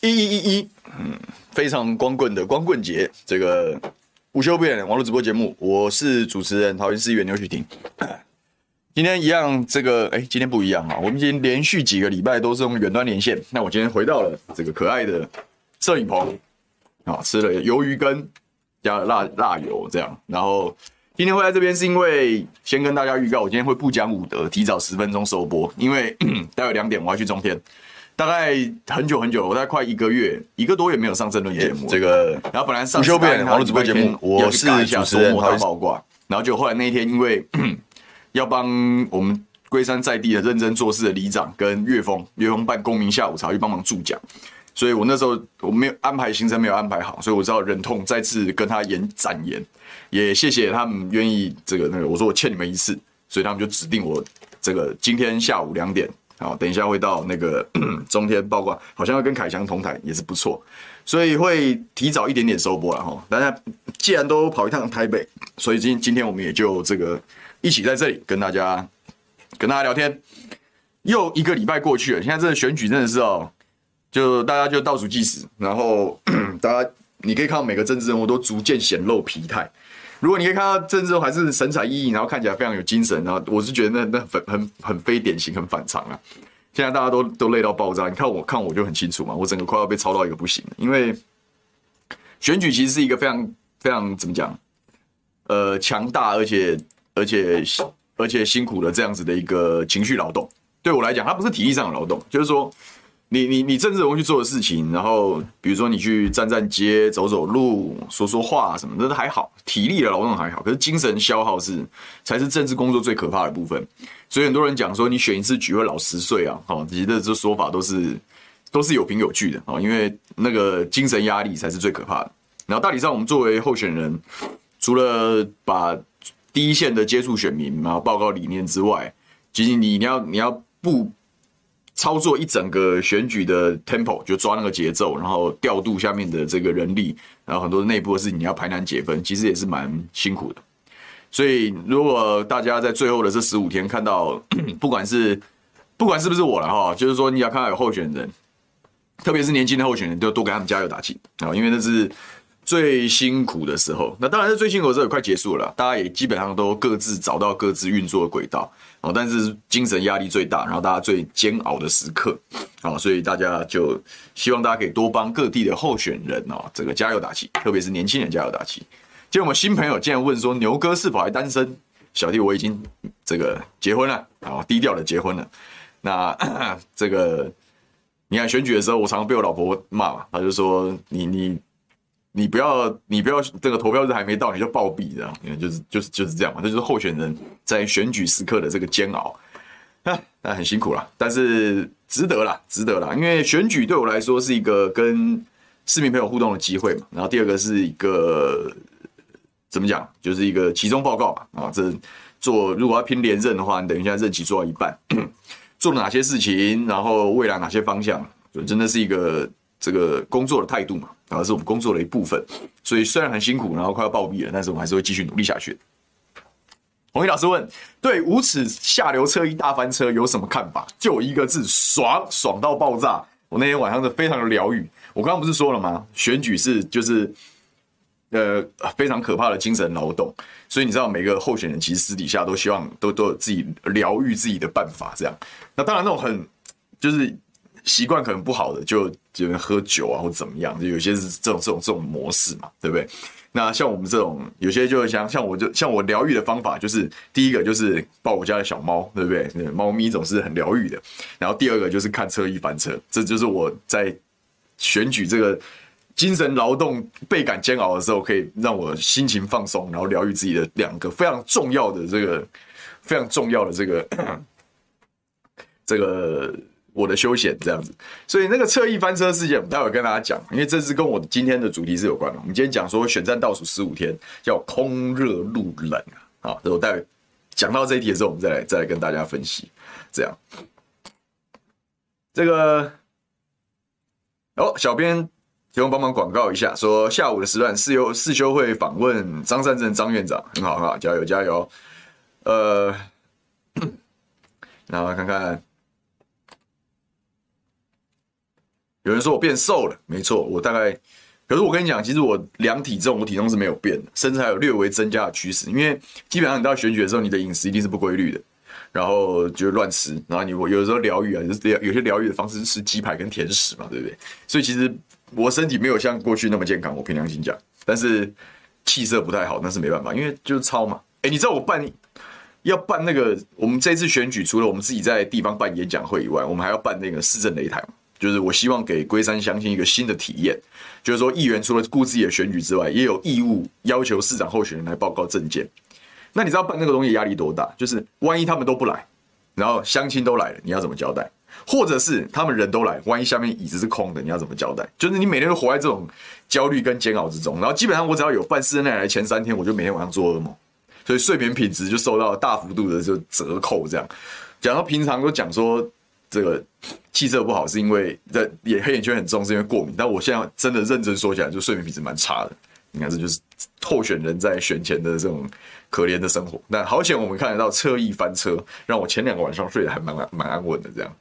一一一一，嗯，非常光棍的光棍节，这个午休不远网络直播节目，我是主持人桃园市议员牛煦庭。今天一样，这个哎，今天不一样啊，我们今天连续几个礼拜都是用远端连线。那我今天回到了这个可爱的摄影棚，啊，吃了鱿鱼羹加了辣辣油这样。然后今天会在这边是因为先跟大家预告，我今天会不讲武德，提早十分钟收播，因为 待会两点我要去中天。大概很久很久，我大概快一个月，一个多月没有上政论节目。这个，然后本来上修变网络直播节目，我是主持人，他爆挂，然后就后来那一天，因为要帮我们龟山在地的认真做事的里长跟岳峰，岳峰办公民下午茶去帮忙助讲，所以我那时候我没有安排行程，没有安排好，所以我知道忍痛再次跟他演展言，也谢谢他们愿意这个那个，我说我欠你们一次，所以他们就指定我这个今天下午两点。好，等一下会到那个 中天报告，好像要跟凯翔同台，也是不错，所以会提早一点点收播了哈。大家既然都跑一趟台北，所以今今天我们也就这个一起在这里跟大家跟大家聊天。又一个礼拜过去了，现在这个选举真的是哦，就大家就倒数计时，然后 大家你可以看到每个政治人物都逐渐显露疲态。如果你可以看到政治还是神采奕奕，然后看起来非常有精神，然后我是觉得那那很很很非典型，很反常啊。现在大家都都累到爆炸，你看我看我就很清楚嘛，我整个快要被操到一个不行。因为选举其实是一个非常非常怎么讲，呃，强大而且而且而且辛苦的这样子的一个情绪劳动。对我来讲，它不是体力上的劳动，就是说。你你你政治人物去做的事情，然后比如说你去站站街、走走路、说说话什么的都还好，体力的劳动还好，可是精神消耗是才是政治工作最可怕的部分。所以很多人讲说你选一次举会老十岁啊，哈，其实这说法都是都是有凭有据的啊，因为那个精神压力才是最可怕的。然后大体上我们作为候选人，除了把第一线的接触选民然后报告理念之外，其实你你要你要不。操作一整个选举的 tempo，就抓那个节奏，然后调度下面的这个人力，然后很多内部的事情你要排难解纷，其实也是蛮辛苦的。所以如果大家在最后的这十五天看到，不管是不管是不是我了哈，就是说你要看到有候选人，特别是年轻的候选人，就多给他们加油打气啊，因为那是最辛苦的时候。那当然是最辛苦的时候也快结束了，大家也基本上都各自找到各自运作的轨道。哦，但是精神压力最大，然后大家最煎熬的时刻，啊，所以大家就希望大家可以多帮各地的候选人哦，这个加油打气，特别是年轻人加油打气。结果我们新朋友竟然问说，牛哥是否还单身？小弟我已经这个结婚了，啊，低调的结婚了。那 这个你看选举的时候，我常常被我老婆骂嘛，她就说你你。你不要，你不要，这个投票日还没到你就暴毙，这样，因为就是就是就是这样嘛，这就是候选人在选举时刻的这个煎熬，啊，那很辛苦啦，但是值得啦，值得啦，因为选举对我来说是一个跟市民朋友互动的机会嘛，然后第二个是一个怎么讲，就是一个期中报告嘛，啊，这做如果要拼连任的话，你等于现在任期做到一半，做了哪些事情，然后未来哪些方向，就真的是一个。这个工作的态度嘛，然后是我们工作的一部分，所以虽然很辛苦，然后快要暴毙了，但是我们还是会继续努力下去。红衣老师问：对无耻下流侧翼大翻车有什么看法？就一个字，爽，爽到爆炸！我那天晚上是非常的疗愈。我刚刚不是说了吗？选举是就是呃非常可怕的精神劳动，所以你知道每个候选人其实私底下都希望都都有自己疗愈自己的办法，这样。那当然那种很就是。习惯可能不好的，就就喝酒啊，或怎么样，就有些是这种这种这种模式嘛，对不对？那像我们这种，有些就像像我就像我疗愈的方法，就是第一个就是抱我家的小猫，对不对？猫咪总是很疗愈的。然后第二个就是看车衣翻车，这就是我在选举这个精神劳动倍感煎熬的时候，可以让我心情放松，然后疗愈自己的两个非常重要的这个非常重要的这个这个。我的休闲这样子，所以那个侧翼翻车事件，我们待会跟大家讲，因为这是跟我今天的主题是有关的。我们今天讲说选战倒数十五天，叫空热路冷啊，好，等我待会讲到这一题的时候，我们再来再来跟大家分析。这样，这个哦，小编提供帮忙广告一下，说下午的时段世修世修会访问张善政张院长，很好很好，加油加油。呃，然后看看。有人说我变瘦了，没错，我大概，可是我跟你讲，其实我量体重，我体重是没有变的，甚至还有略微增加的趋势。因为基本上你到选举的时候，你的饮食一定是不规律的，然后就乱吃，然后你我有时候疗愈啊，就是有些疗愈的方式是吃鸡排跟甜食嘛，对不对？所以其实我身体没有像过去那么健康，我凭良心讲，但是气色不太好，那是没办法，因为就是操嘛。哎，你知道我办要办那个，我们这次选举除了我们自己在地方办演讲会以外，我们还要办那个市政擂台嘛。就是我希望给龟山乡亲一个新的体验，就是说议员除了顾自己的选举之外，也有义务要求市长候选人来报告政见。那你知道办那个东西压力多大？就是万一他们都不来，然后乡亲都来了，你要怎么交代？或者是他们人都来，万一下面椅子是空的，你要怎么交代？就是你每天都活在这种焦虑跟煎熬之中。然后基本上我只要有办市政擂台前三天，我就每天晚上做噩梦，所以睡眠品质就受到大幅度的就折扣。这样讲到平常都讲说。这个气色不好是因为在也黑眼圈很重，是因为过敏。但我现在真的认真说起来，就睡眠品质蛮差的。你看，这就是候选人在选前的这种可怜的生活。但好险，我们看得到侧翼翻车，让我前两个晚上睡得还蛮蛮安稳的。这样，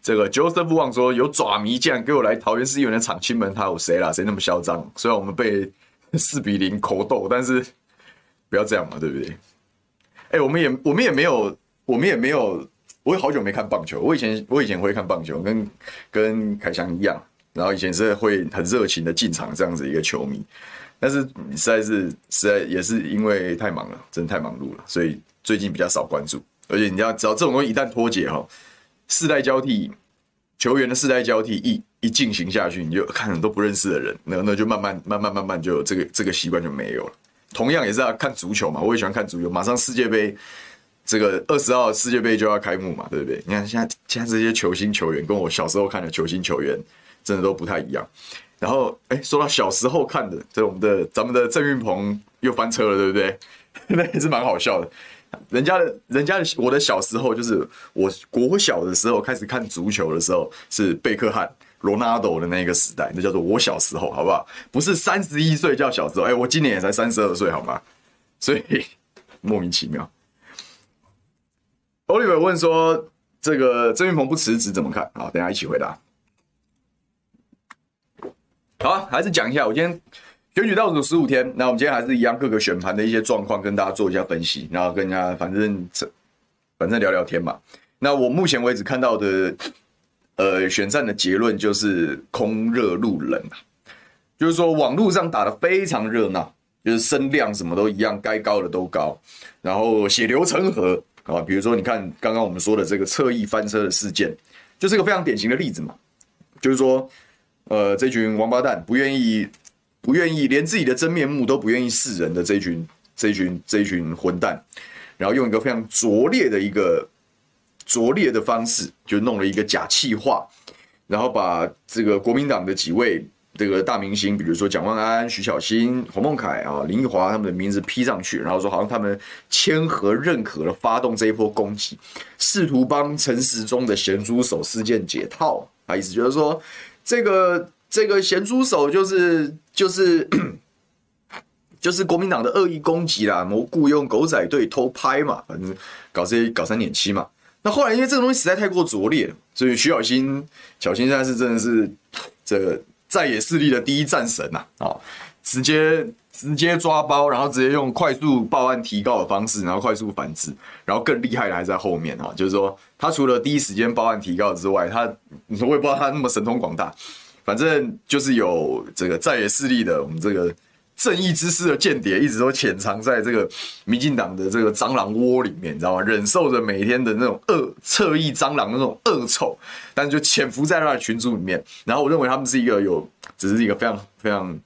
这个 Joseph Wang 说有爪迷竟然给我来桃园市议员的场亲门，他有谁啦？谁那么嚣张？虽然我们被四比零口斗，但是不要这样嘛，对不对？哎，我们也我们也没有。我们也没有，我也好久没看棒球。我以前我以前会看棒球，跟跟凯翔一样，然后以前是会很热情的进场这样子一个球迷。但是实在是实在也是因为太忙了，真的太忙碌了，所以最近比较少关注。而且你要知道，这种东西一旦脱节哈，世代交替，球员的世代交替一一进行下去，你就看很多不认识的人，那那就慢慢慢慢慢慢就这个这个习惯就没有了。同样也是要看足球嘛，我也喜欢看足球，马上世界杯。这个二十号世界杯就要开幕嘛，对不对？你看现在现在这些球星球员，跟我小时候看的球星球员，真的都不太一样。然后，哎，说到小时候看的，这我们的咱们的郑运鹏又翻车了，对不对？那也是蛮好笑的。人家的，人家的，我的小时候就是我国小的时候开始看足球的时候，是贝克汉、罗纳多的那个时代，那叫做我小时候，好不好？不是三十一岁叫小时候，哎，我今年也才三十二岁，好吗？所以 莫名其妙。Oliver 问说：“这个郑云鹏不辞职怎么看？”好，等下一起回答。好，还是讲一下，我今天选举倒数十五天，那我们今天还是一样各个选盘的一些状况跟大家做一下分析，然后跟大家反正反正聊聊天嘛。那我目前为止看到的，呃，选战的结论就是空热路冷啊，就是说网络上打得非常热闹，就是声量什么都一样，该高的都高，然后血流成河。啊，比如说，你看刚刚我们说的这个侧翼翻车的事件，就是一个非常典型的例子嘛。就是说，呃，这群王八蛋不愿意、不愿意连自己的真面目都不愿意示人的这群、这群、这群混蛋，然后用一个非常拙劣的一个拙劣的方式，就弄了一个假气话，然后把这个国民党的几位。这个大明星，比如说蒋万安、徐小新、洪孟凯啊、林奕华他们的名字 P 上去，然后说好像他们签合认可了发动这一波攻击，试图帮陈时中的咸猪手事件解套。啊，意思就是说，这个这个咸猪手就是就是 就是国民党的恶意攻击啦，蘑菇用狗仔队偷拍嘛，反正搞这些搞三点七嘛。那后来因为这个东西实在太过拙劣，所以徐小新小新现在是真的是这个。在野势力的第一战神呐，啊，直接直接抓包，然后直接用快速报案提告的方式，然后快速繁殖，然后更厉害的还在后面啊，就是说他除了第一时间报案提告之外，他我也不知道他那么神通广大，反正就是有这个在野势力的我们这个。正义之师的间谍一直都潜藏在这个民进党的这个蟑螂窝里面，你知道吗？忍受着每天的那种恶侧翼蟑螂的那种恶臭，但就潜伏在他的群组里面。然后我认为他们是一个有，只是一个非常非常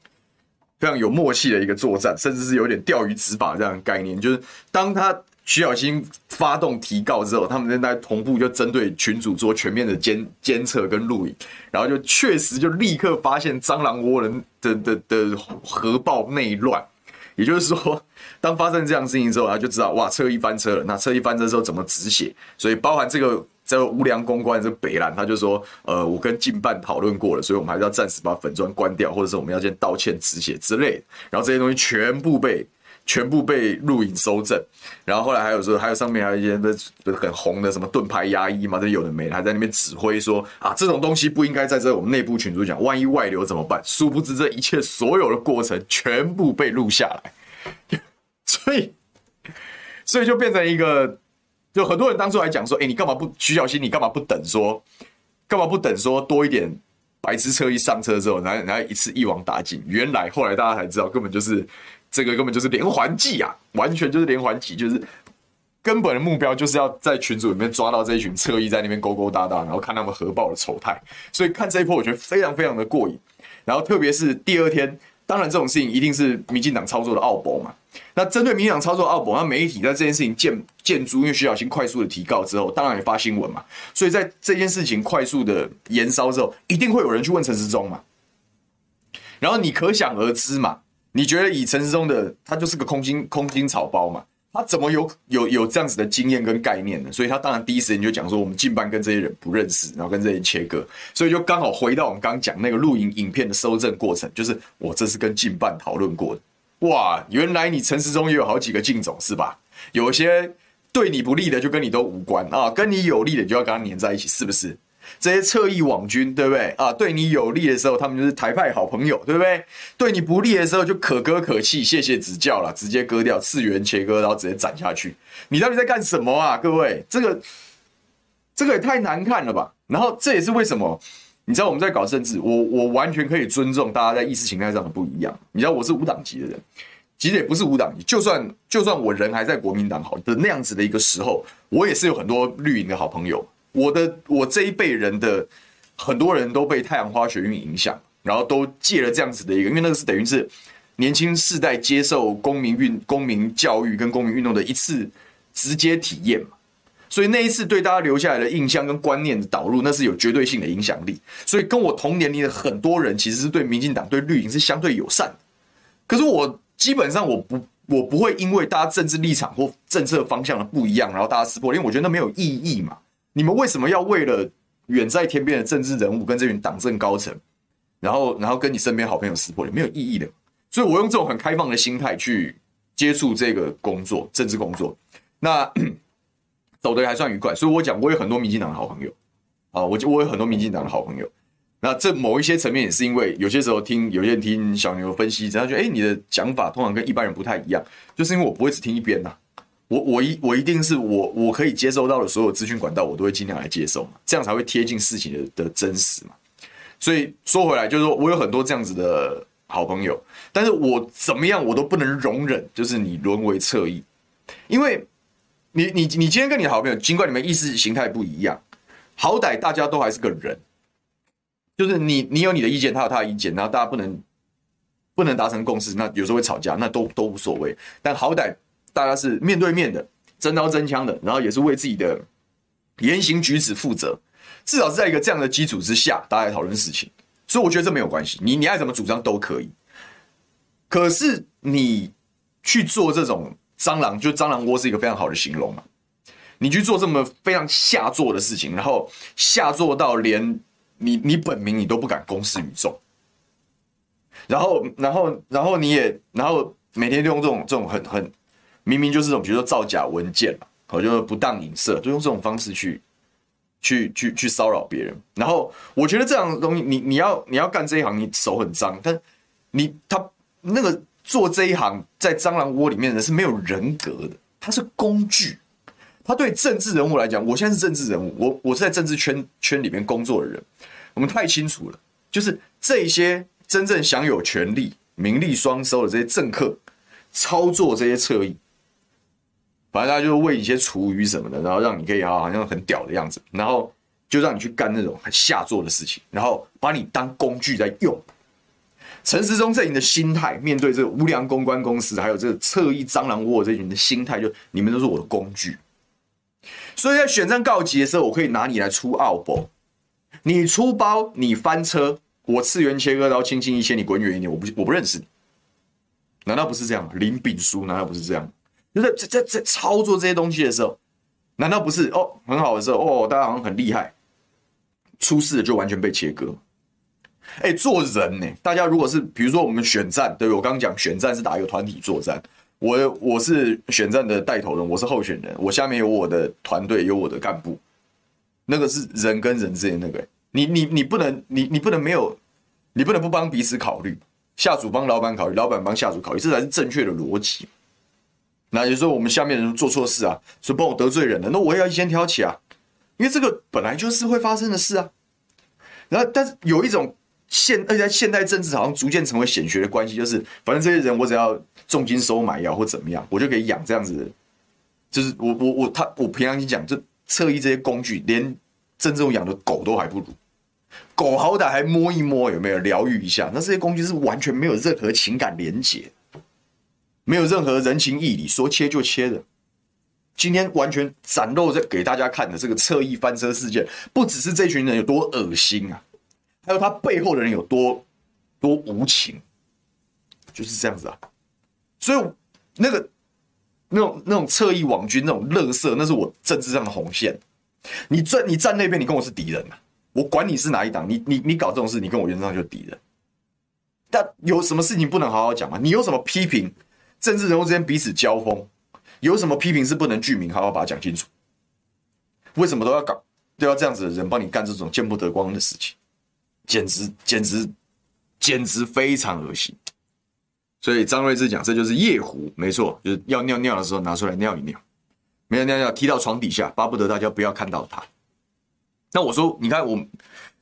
非常有默契的一个作战，甚至是有点钓鱼执法这样的概念，就是当他。徐小新发动提告之后，他们现在同步就针对群主做全面的监监测跟录影，然后就确实就立刻发现蟑螂窝人的 的的核爆内乱。也就是说，当发生这样事情之后，他就知道哇，车一翻车了。那车一翻车之后怎么止血？所以包含这个这个无良公关这北兰，他就说，呃，我跟竞办讨论过了，所以我们还是要暂时把粉砖关掉，或者是我们要先道歉止血之类的。然后这些东西全部被。全部被录影收证，然后后来还有说，还有上面还有一些很红的什么盾牌牙医嘛，这有的没的，还在那边指挥说啊，这种东西不应该在这我们内部群组讲，万一外流怎么办？殊不知这一切所有的过程全部被录下来，所以，所以就变成一个，就很多人当初还讲说，哎，你干嘛不徐小新？你干嘛不等说，干嘛不等说多一点？白痴车一上车之后，然后然后一次一网打尽。原来后来大家才知道，根本就是这个根本就是连环计啊，完全就是连环计，就是根本的目标就是要在群组里面抓到这一群侧翼在那边勾勾搭搭，然后看他们核爆的丑态。所以看这一波，我觉得非常非常的过瘾。然后特别是第二天，当然这种事情一定是民进党操作的奥博嘛。那针对民进党操作奥博，那媒体在这件事情见见诸，因为徐小新快速的提告之后，当然也发新闻嘛。所以在这件事情快速的延烧之后，一定会有人去问陈时中嘛。然后你可想而知嘛，你觉得以陈时中的他就是个空心空心草包嘛，他怎么有有有这样子的经验跟概念呢？所以他当然第一时间就讲说，我们进办跟这些人不认识，然后跟这些人切割，所以就刚好回到我们刚刚讲那个录影影片的搜证过程，就是我这是跟进办讨论过的。哇，原来你陈时中也有好几个进总是吧？有些对你不利的就跟你都无关啊，跟你有利的就要跟他黏在一起，是不是？这些侧翼网军对不对啊？对你有利的时候，他们就是台派好朋友，对不对？对你不利的时候就可歌可泣，谢谢指教了，直接割掉，次元切割，然后直接斩下去。你到底在干什么啊？各位，这个这个也太难看了吧？然后这也是为什么。你知道我们在搞政治，我我完全可以尊重大家在意识形态上的不一样。你知道我是无党籍的人，其实也不是无党籍，就算就算我人还在国民党好的那样子的一个时候，我也是有很多绿营的好朋友。我的我这一辈人的很多人都被太阳花学运影响，然后都借了这样子的一个，因为那个是等于是年轻世代接受公民运、公民教育跟公民运动的一次直接体验嘛。所以那一次对大家留下来的印象跟观念的导入，那是有绝对性的影响力。所以跟我同年龄的很多人，其实是对民进党、对绿营是相对友善。可是我基本上我不我不会因为大家政治立场或政策方向的不一样，然后大家撕破脸，因为我觉得那没有意义嘛。你们为什么要为了远在天边的政治人物跟这群党政高层，然后然后跟你身边好朋友撕破脸，没有意义的。所以我用这种很开放的心态去接触这个工作，政治工作。那。走的还算愉快，所以我讲我有很多民进党的好朋友，啊，我就我有很多民进党的好朋友。那这某一些层面也是因为有些时候听有些人听小牛分析，然后觉得哎，你的讲法通常跟一般人不太一样，就是因为我不会只听一边呐，我我一我一定是我我可以接收到的所有资讯管道，我都会尽量来接受嘛，这样才会贴近事情的的真实嘛。所以说回来就是说我有很多这样子的好朋友，但是我怎么样我都不能容忍，就是你沦为侧翼，因为。你你你今天跟你的好朋友，尽管你们意识形态不一样，好歹大家都还是个人，就是你你有你的意见，他有他的意见，然后大家不能不能达成共识，那有时候会吵架，那都都无所谓。但好歹大家是面对面的，真刀真枪的，然后也是为自己的言行举止负责，至少是在一个这样的基础之下，大家讨论事情。所以我觉得这没有关系，你你爱怎么主张都可以。可是你去做这种。蟑螂就蟑螂窝是一个非常好的形容嘛，你去做这么非常下作的事情，然后下作到连你你本名你都不敢公示于众，然后然后然后你也然后每天就用这种这种很很明明就是这种比如说造假文件嘛，我就不当影射，就用这种方式去去去去骚扰别人，然后我觉得这样的东西你你要你要干这一行你手很脏，但你他那个。做这一行，在蟑螂窝里面的人是没有人格的，他是工具。他对政治人物来讲，我现在是政治人物，我我是在政治圈圈里面工作的人，我们太清楚了，就是这些真正享有权力、名利双收的这些政客，操作这些侧翼，反正大家就是喂一些厨余什么的，然后让你可以好像很屌的样子，然后就让你去干那种很下作的事情，然后把你当工具在用。陈时中阵营的心态，面对这个无良公关公司，还有这个侧翼蟑螂窝这群的心态，就你们都是我的工具。所以在选战告急的时候，我可以拿你来出奥博，你出包，你翻车，我次元切割刀，轻轻一切，你滚远一点，我不我不认识你。难道不是这样？林炳书难道不是这样？就是在在在操作这些东西的时候，难道不是哦？很好的时候哦，大家好像很厉害，出事了就完全被切割。哎，做人呢？大家如果是比如说我们选战，对，我刚刚讲选战是打一个团体作战，我我是选战的带头人，我是候选人，我下面有我的团队，有我的干部，那个是人跟人之间那个，你你你不能，你你不能没有，你不能不帮彼此考虑，下属帮老板考虑，老板帮下属考虑，这才是正确的逻辑。那有时候我们下面人做错事啊，说帮我得罪人了，那我也要先挑起啊，因为这个本来就是会发生的事啊。然后，但是有一种现，而且在现代政治好像逐渐成为显学的关系，就是反正这些人我只要重金收买药或怎么样，我就可以养这样子的。就是我我我他我平常讲，就侧翼这些工具，连真正养的狗都还不如。狗好歹还摸一摸，有没有疗愈一下？那这些工具是完全没有任何情感连结，没有任何人情义理，说切就切的。今天完全展露在给大家看的这个侧翼翻车事件，不只是这群人有多恶心啊，还有他背后的人有多多无情，就是这样子啊。所以那个那种那种侧翼网军那种垃圾，那是我政治上的红线。你站你站那边，你跟我是敌人啊！我管你是哪一党，你你你搞这种事，你跟我原则上就是敌人。但有什么事情不能好好讲吗？你有什么批评政治人物之间彼此交锋？有什么批评是不能具名，好好把它讲清楚？为什么都要搞，都要这样子的人帮你干这种见不得光的事情？简直简直简直非常恶心！所以张睿智讲，这就是夜壶，没错，就是要尿尿的时候拿出来尿一尿，没有尿尿踢到床底下，巴不得大家不要看到他。那我说，你看我，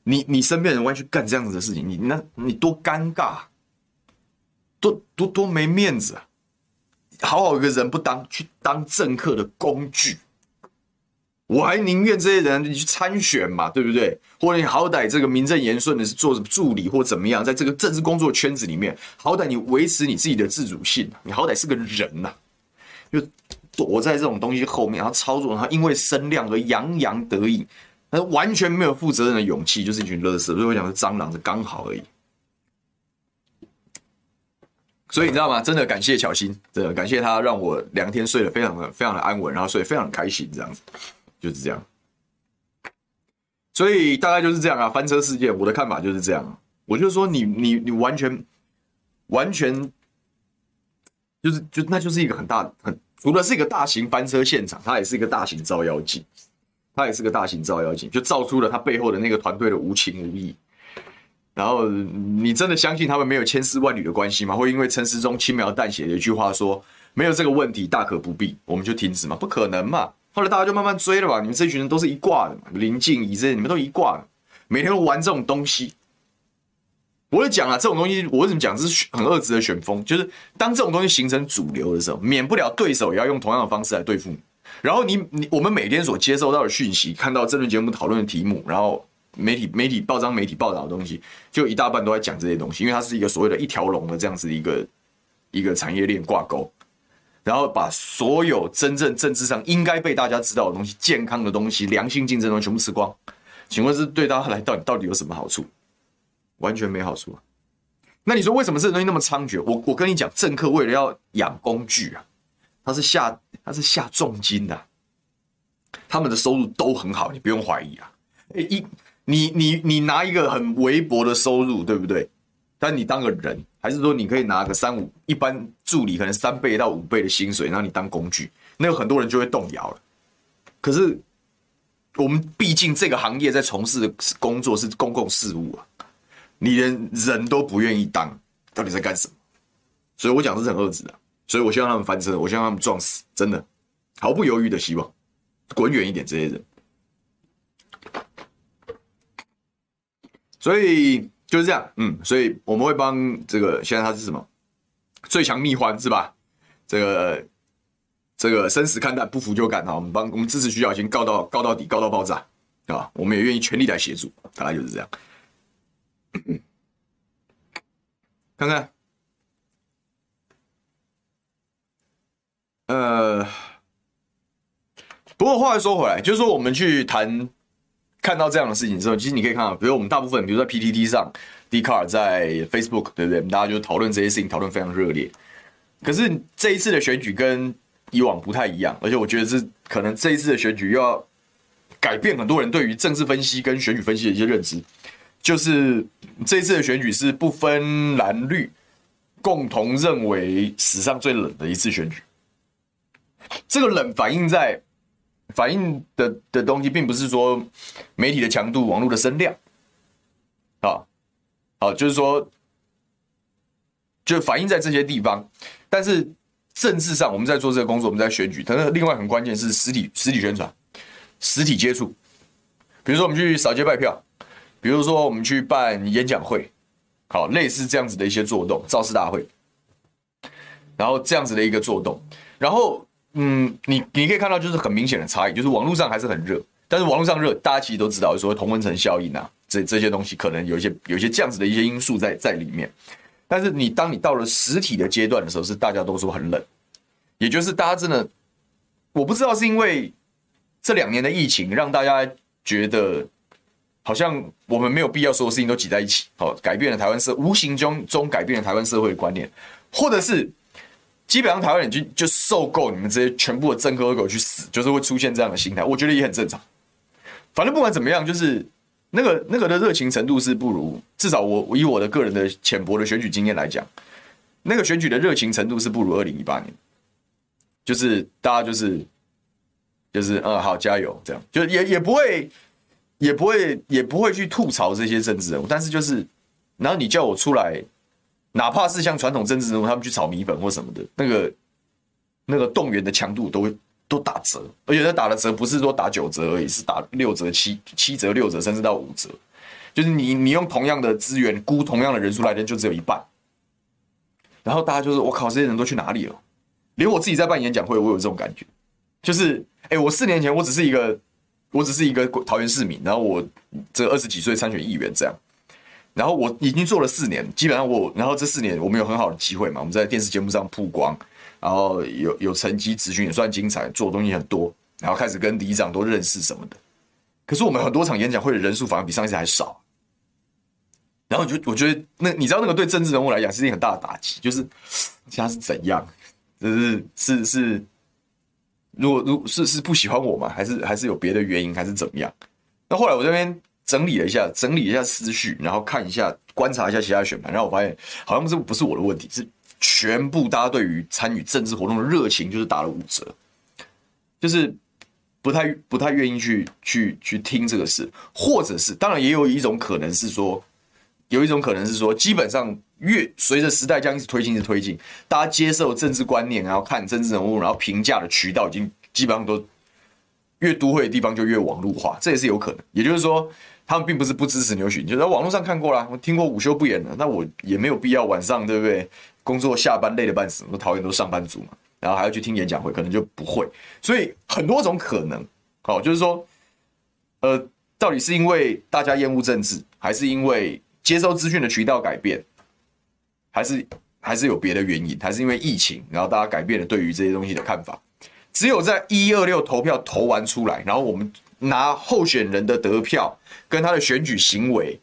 你你身边人会去干这样子的事情，你那你多尴尬，多多多没面子啊！好好一个人不当，去当政客的工具，我还宁愿这些人你去参选嘛，对不对？或者你好歹这个名正言顺的是做助理或怎么样，在这个政治工作圈子里面，好歹你维持你自己的自主性，你好歹是个人呐、就躲在这种东西后面，然后操作，然后因为声量而洋洋得意，那完全没有负责任的勇气，就是一群垃圾。所以我讲是蟑螂是刚好而已。所以你知道吗？真的感谢巧芯，真的感谢他让我两天睡得非常的非常的安稳，然后睡得非常开心，这样子就是这样。所以大概就是这样啊，翻车事件，我的看法就是这样。我就说你你你完全完全就是就那就是一个很大很除了是一个大型翻车现场，它也是一个大型照妖镜，它也是个大型照妖镜，就照出了他背后的那个团队的无情无义。然后你真的相信他们没有千丝万缕的关系吗？会因为陈时中轻描淡写的一句话说没有这个问题，大可不必，我们就停止吗？不可能嘛！后来大家就慢慢追了吧。你们这群人都是一挂的嘛，林静仪这些你们都一挂的，每天都玩这种东西。我就讲啊，这种东西我为什么讲？这是很恶质的选风，就是当这种东西形成主流的时候，免不了对手也要用同样的方式来对付你。然后你你我们每天所接收到的讯息，看到这轮节目讨论的题目，然后。媒体、媒体、报章、媒体报道的东西，就一大半都在讲这些东西，因为它是一个所谓的一条龙的这样子一个一个产业链挂钩，然后把所有真正政治上应该被大家知道的东西、健康的东西、良性竞争的东西全部吃光。请问是对大家来到底到底有什么好处？完全没好处啊！那你说为什么这东西那么猖獗？我我跟你讲，政客为了要养工具啊，他是下他是下重金的，他们的收入都很好，你不用怀疑啊！诶一。你你你拿一个很微薄的收入，对不对？但你当个人，还是说你可以拿个三五，一般助理可能三倍到五倍的薪水，然后你当工具，那有很多人就会动摇了。可是我们毕竟这个行业在从事的工作是公共事务啊，你连人都不愿意当，到底在干什么？所以我讲是很恶质的，所以我希望他们翻车，我希望他们撞死，真的毫不犹豫的希望滚远一点这些人。所以就是这样，嗯，所以我们会帮这个，现在他是什么最强蜜獾是吧？这个这个生死看淡，不服就干啊！我们帮我们支持徐小新告到告到底，告到爆炸啊！我们也愿意全力来协助，大概就是这样。看看，呃，不过话又说回来，就是说我们去谈。看到这样的事情之后，其实你可以看到，比如我们大部分，比如在 PTT 上，Dcard 在 Facebook，对不对？大家就讨论这些事情，讨论非常热烈。可是这一次的选举跟以往不太一样，而且我觉得是可能这一次的选举又要改变很多人对于政治分析跟选举分析的一些认知。就是这一次的选举是不分蓝绿，共同认为史上最冷的一次选举。这个冷反映在反映的的东西，并不是说媒体的强度、网络的声量，啊，好，就是说，就反映在这些地方。但是政治上，我们在做这个工作，我们在选举，但是另外很关键是实体实体宣传、实体接触。比如说我们去扫街拜票，比如说我们去办演讲会，好，类似这样子的一些作动、造势大会，然后这样子的一个作动，然后。嗯，你你可以看到，就是很明显的差异，就是网络上还是很热，但是网络上热，大家其实都知道，说同温层效应啊，这这些东西可能有一些有一些这样子的一些因素在在里面。但是你当你到了实体的阶段的时候，是大家都说很冷，也就是大家真的，我不知道是因为这两年的疫情让大家觉得好像我们没有必要所有事情都挤在一起，好，改变了台湾社，无形中中改变了台湾社会的观念，或者是。基本上台湾人就就受够你们这些全部的政客狗去死，就是会出现这样的心态，我觉得也很正常。反正不管怎么样，就是那个那个的热情程度是不如，至少我以我的个人的浅薄的选举经验来讲，那个选举的热情程度是不如二零一八年。就是大家就是就是嗯好加油这样，就也也不会也不会也不会去吐槽这些政治人物，但是就是然后你叫我出来。哪怕是像传统政治人物，他们去炒米粉或什么的，那个那个动员的强度都会都打折，而且他打的折不是说打九折而已，是打六折、七七折、六折，甚至到五折。就是你你用同样的资源估同样的人数来的就只有一半。然后大家就是我靠，这些人都去哪里了？连我自己在办演讲会，我有这种感觉，就是哎、我四年前我只是一个我只是一个桃园市民，然后我这二十几岁参选议员这样。然后我已经做了四年，基本上我，然后这四年我们有很好的机会嘛，我们在电视节目上曝光，然后有有成绩，质询也算精彩，做的东西很多，然后开始跟里长都认识什么的。可是我们很多场演讲会的人数反而比上一次还少。然后就我觉得那你知道那个对政治人物来讲是一件很大的打击，就是现在是怎样？就是是是，如果如是是不喜欢我吗？还是还是有别的原因？还是怎么样？那后来我这边。整理了一下，整理一下思绪，然后看一下，观察一下其他选盘，然后我发现好像这不是我的问题，是全部大家对于参与政治活动的热情就是打了五折，就是不太不太愿意去去去听这个事，或者是当然也有一种可能是说，有一种可能是说，基本上越随着时代这样一直推进，一直推进，大家接受政治观念，然后看政治人物，然后评价的渠道已经基本上都越都会的地方就越网络化，这也是有可能，也就是说。他们并不是不支持牛煦，就在网络上看过了，我听过午休不演了，那我也没有必要晚上对不对？工作下班累得半死，我讨厌都是上班族嘛，然后还要去听演讲会，可能就不会。所以很多种可能，好，就是说，呃，到底是因为大家厌恶政治，还是因为接收资讯的渠道改变，还是还是有别的原因，还是因为疫情，然后大家改变了对于这些东西的看法？只有在一二六投票投完出来，然后我们。拿候选人的得票跟他的选举行为，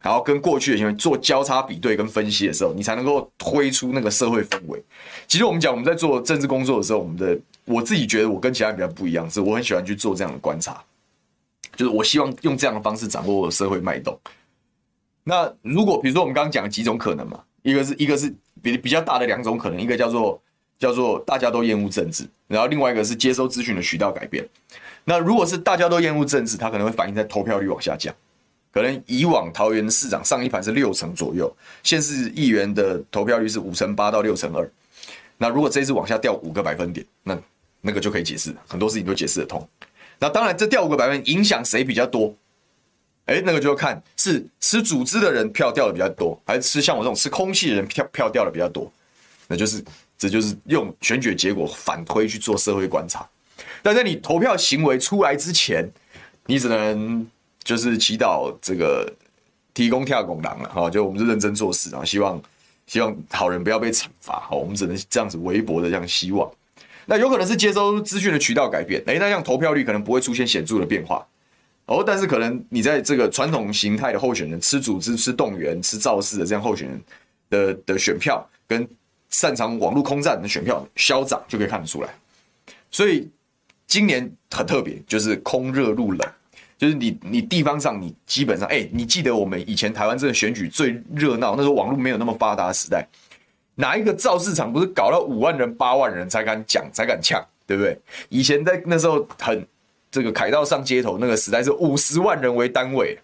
然后跟过去的行为做交叉比对跟分析的时候，你才能够推出那个社会氛围。其实我们讲我们在做政治工作的时候，我们的我自己觉得我跟其他人比较不一样，是我很喜欢去做这样的观察，就是我希望用这样的方式掌握我的社会脉动。那如果比如说我们刚刚讲几种可能嘛，一个是一个是比比较大的两种可能，一个叫做叫做大家都厌恶政治，然后另外一个是接收资讯的渠道改变。那如果是大家都厌恶政治，它可能会反映在投票率往下降。可能以往桃园市长上一盘是六成左右，县市议员的投票率是五成八到六成二。那如果这一次往下掉五个百分点，那那个就可以解释，很多事情都解释得通。那当然，这掉五个百分点影响谁比较多？哎，那个就要看是吃组织的人票掉的比较多，还是吃像我这种吃空气的人票票掉的比较多。那就是这就是用选举结果反推去做社会观察。但在你投票行为出来之前，你只能就是祈祷这个提供跳拱狼了哈，就我们是认真做事啊，希望希望好人不要被惩罚哈，我们只能这样子微薄的这样希望。那有可能是接收资讯的渠道改变，诶，那这样投票率可能不会出现显著的变化哦，但是可能你在这个传统形态的候选人吃组织、吃动员、吃造势的这样候选人的的选票，跟擅长网络空战的选票消长就可以看得出来，所以。今年很特别，就是空热入冷，就是你你地方上你基本上，哎、你记得我们以前台湾这个选举最热闹，那时候网络没有那么发达的时代，哪一个造市场不是搞到五万人八万人才敢讲才敢呛，对不对？以前在那时候很这个凯道上街头那个时代是五十万人为单位。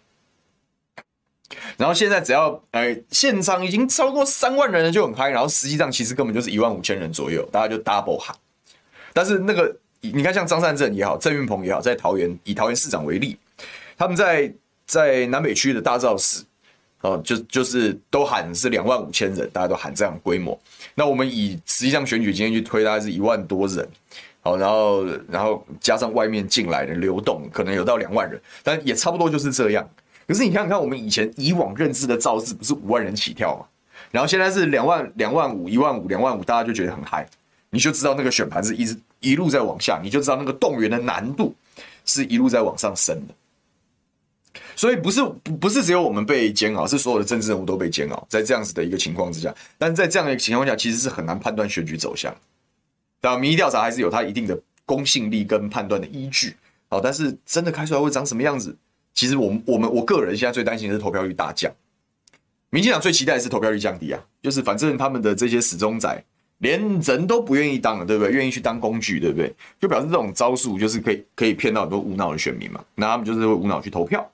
然后现在只要呃现场已经超过三万人了就很嗨，然后实际上其实根本就是一万五千人左右，大家就 double 喊。但是那个你看像张善政也好，郑运鹏也好，在桃园以桃园市长为例，他们在在南北区的大造势，哦就就是都喊是两万五千人，大家都喊这样规模。那我们以实际上选举今天去推，大概是一万多人，好，然后然后加上外面进来的流动，可能有到两万人，但也差不多就是这样。可是你看看我们以前以往认知的造势不是五万人起跳嘛？然后现在是两万两万五一万五两万五，大家就觉得很嗨，你就知道那个选盘是一直一路在往下，你就知道那个动员的难度是一路在往上升的。所以不是不是只有我们被煎熬，是所有的政治人物都被煎熬。在这样子的一个情况之下，但是在这样的一个情况下，其实是很难判断选举走向。当然，民意调查还是有它一定的公信力跟判断的依据。好，但是真的开出来会长什么样子？其实我们我们我个人现在最担心的是投票率大降，民进党最期待的是投票率降低啊，就是反正他们的这些死忠仔连人都不愿意当了，对不对？愿意去当工具，对不对？就表示这种招数就是可以可以骗到很多无脑的选民嘛，那他们就是会无脑去投票。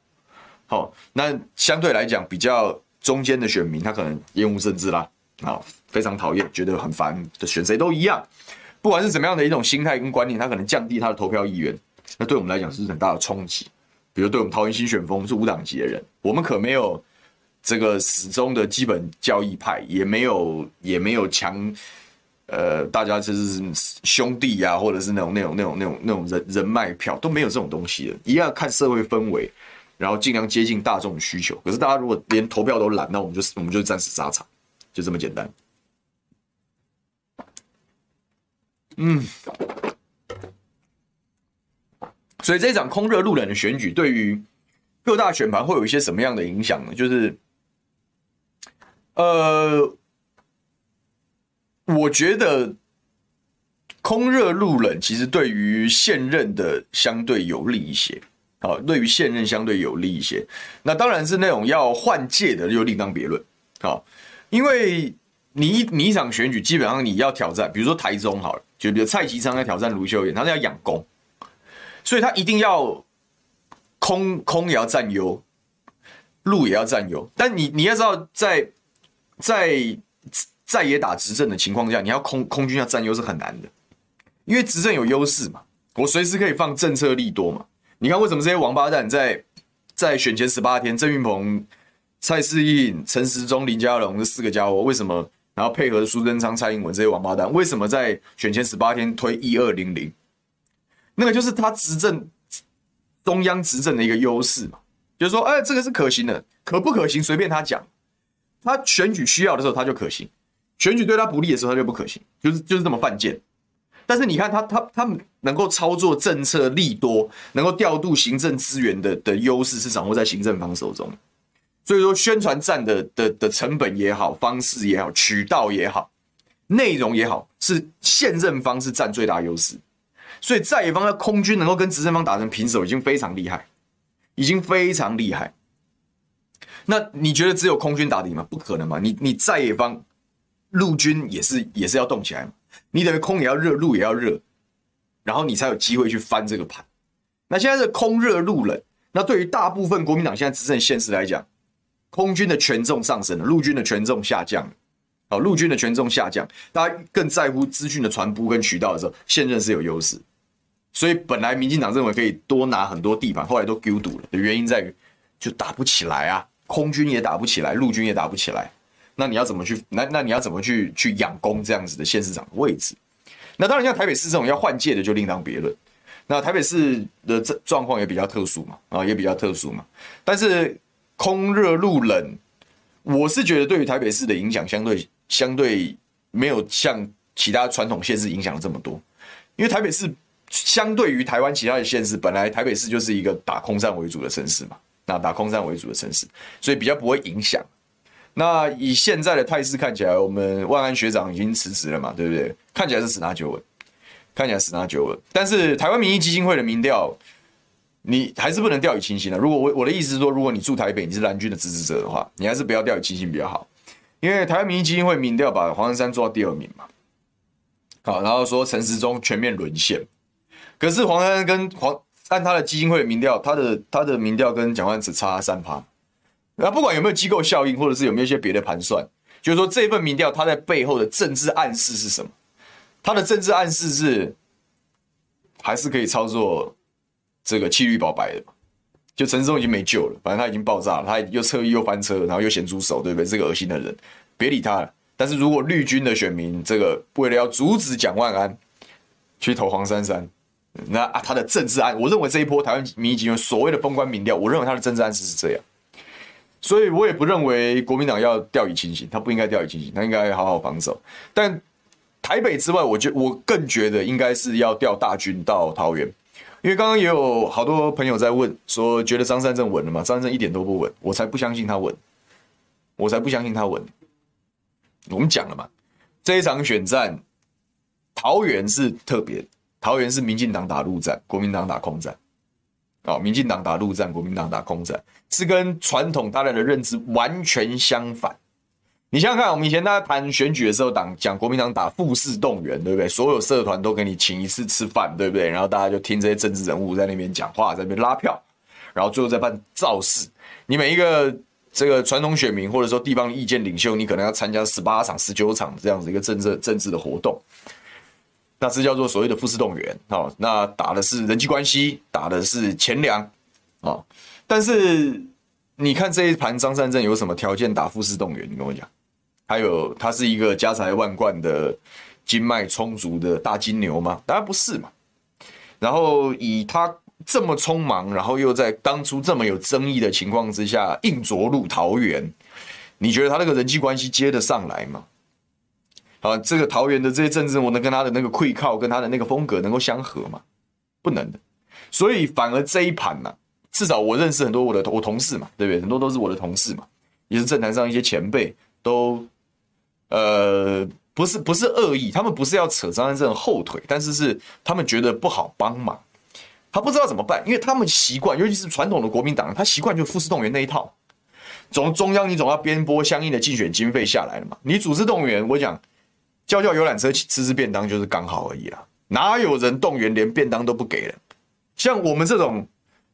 好，那相对来讲比较中间的选民，他可能厌恶政治啦，啊，非常讨厌，觉得很烦，选谁都一样，不管是怎么样的一种心态跟观念，他可能降低他的投票意愿，那对我们来讲是很大的冲击。比如对我们桃园新选风是无党籍的人，我们可没有这个始终的基本教义派，也没有也没有强，呃，大家就是兄弟呀、啊，或者是那种那种那种那种那种人人脉票都没有这种东西的，一样看社会氛围，然后尽量接近大众的需求。可是大家如果连投票都懒，那我们就我们就暂时沙场，就这么简单。嗯。所以这场空热路冷的选举，对于各大选盘会有一些什么样的影响呢？就是，呃，我觉得空热路冷其实对于现任的相对有利一些，好，对于现任相对有利一些。那当然是那种要换届的，就另当别论。好，因为你你一场选举，基本上你要挑战，比如说台中好了，就比如蔡其昌要挑战卢秀燕，他是要养功。所以他一定要空空也要占优，路也要占优。但你你要知道，在在在野打执政的情况下，你要空空军要占优是很难的，因为执政有优势嘛，我随时可以放政策利多嘛。你看为什么这些王八蛋在在选前十八天，郑运鹏、蔡适应、陈时中、林佳龙这四个家伙为什么，然后配合苏贞昌、蔡英文这些王八蛋，为什么在选前十八天推一二零零？那个就是他执政中央执政的一个优势嘛，就是说，哎，这个是可行的，可不可行随便他讲。他选举需要的时候他就可行，选举对他不利的时候他就不可行，就是就是这么犯贱。但是你看他他他们能够操作政策利多，能够调度行政资源的的优势是掌握在行政方手中。所以说宣传战的的的成本也好，方式也好，渠道也好，内容也好，是现任方是占最大优势。所以在野方的空军能够跟执政方打成平手，已经非常厉害，已经非常厉害。那你觉得只有空军打底吗？不可能嘛！你你在野方陆军也是也是要动起来嘛，你等于空也要热，陆也要热，然后你才有机会去翻这个盘。那现在是空热陆冷，那对于大部分国民党现在执政现实来讲，空军的权重上升了，陆军的权重下降了。好，陆军的权重下降，大家更在乎资讯的传播跟渠道的时候，现任是有优势。所以本来民进党认为可以多拿很多地盘，后来都丢堵了的原因在于，就打不起来啊，空军也打不起来，陆军也打不起来。那你要怎么去？那那你要怎么去去养功这样子的县市长的位置？那当然像台北市这种要换届的就另当别论。那台北市的这状况也比较特殊嘛，啊也比较特殊嘛。但是空热路冷，我是觉得对于台北市的影响相对相对没有像其他传统县市影响了这么多，因为台北市。相对于台湾其他的县市，本来台北市就是一个打空战为主的城市嘛，那打空战为主的城市，所以比较不会影响。那以现在的态势看起来，我们万安学长已经辞职了嘛，对不对？看起来是十拿九稳，看起来十拿九稳。但是台湾民意基金会的民调，你还是不能掉以轻心的。如果我我的意思是说，如果你住台北，你是蓝军的支持者的话，你还是不要掉以轻心比较好。因为台湾民意基金会民调把黄珊珊做到第二名嘛，好，然后说陈时中全面沦陷。可是黄珊珊跟黄按他的基金会民调，他的他的民调跟蒋万安只差三趴。那不管有没有机构效应，或者是有没有一些别的盘算，就是说这份民调它在背后的政治暗示是什么？它的政治暗示是还是可以操作这个弃绿保白的，就陈时中已经没救了，反正他已经爆炸了，他又侧翼又翻车，然后又咸猪手，对不对？这个恶心的人，别理他了。但是如果绿军的选民这个为了要阻止蒋万安去投黄珊珊，那啊他的政治暗，我认为这一波台湾民意集团所谓的封关民调，我认为他的政治暗示是这样。所以我也不认为国民党要掉以轻心，他不应该掉以轻心，他应该好好防守。但台北之外，我觉我更觉得应该是要调大军到桃园，因为刚刚也有好多朋友在问说，觉得张三正稳了吗？张三正一点都不稳，我才不相信他稳，我才不相信他稳。我们讲了嘛，这一场选战，桃园是特别，桃园是民进党打陆战，国民党打空战。哦，民进党打陆战，国民党打空战，是跟传统大家的认知完全相反。你想想看，我们以前大家谈选举的时候，党讲国民党打复式动员，对不对？所有社团都给你请一次吃饭，对不对？然后大家就听这些政治人物在那边讲话，在那边拉票，然后最后再办造势。你每一个这个传统选民或者说地方意见领袖，你可能要参加十八场、十九场这样子一个政治政治的活动。那是叫做所谓的复式动员，好，那打的是人际关系，打的是钱粮，啊，但是你看这一盘张善政有什么条件打复式动员？你跟我讲，还有他是一个家财万贯的经脉充足的大金牛吗？当然不是嘛。然后以他这么匆忙，然后又在当初这么有争议的情况之下硬着陆桃园，你觉得他那个人际关系接得上来吗？啊，这个桃园的这些政治，我能跟他的那个溃靠，跟他的那个风格能够相合吗？不能的。所以反而这一盘呢、啊，至少我认识很多我的我同事嘛，对不对？很多都是我的同事嘛，也是政坛上一些前辈，都呃不是不是恶意，他们不是要扯张善政后腿，但是是他们觉得不好帮忙，他不知道怎么办，因为他们习惯，尤其是传统的国民党，他习惯就复式动员那一套，从中央你总要编拨相应的竞选经费下来了嘛，你组织动员，我讲。叫叫游览车吃吃便当就是刚好而已啦，哪有人动员连便当都不给了？像我们这种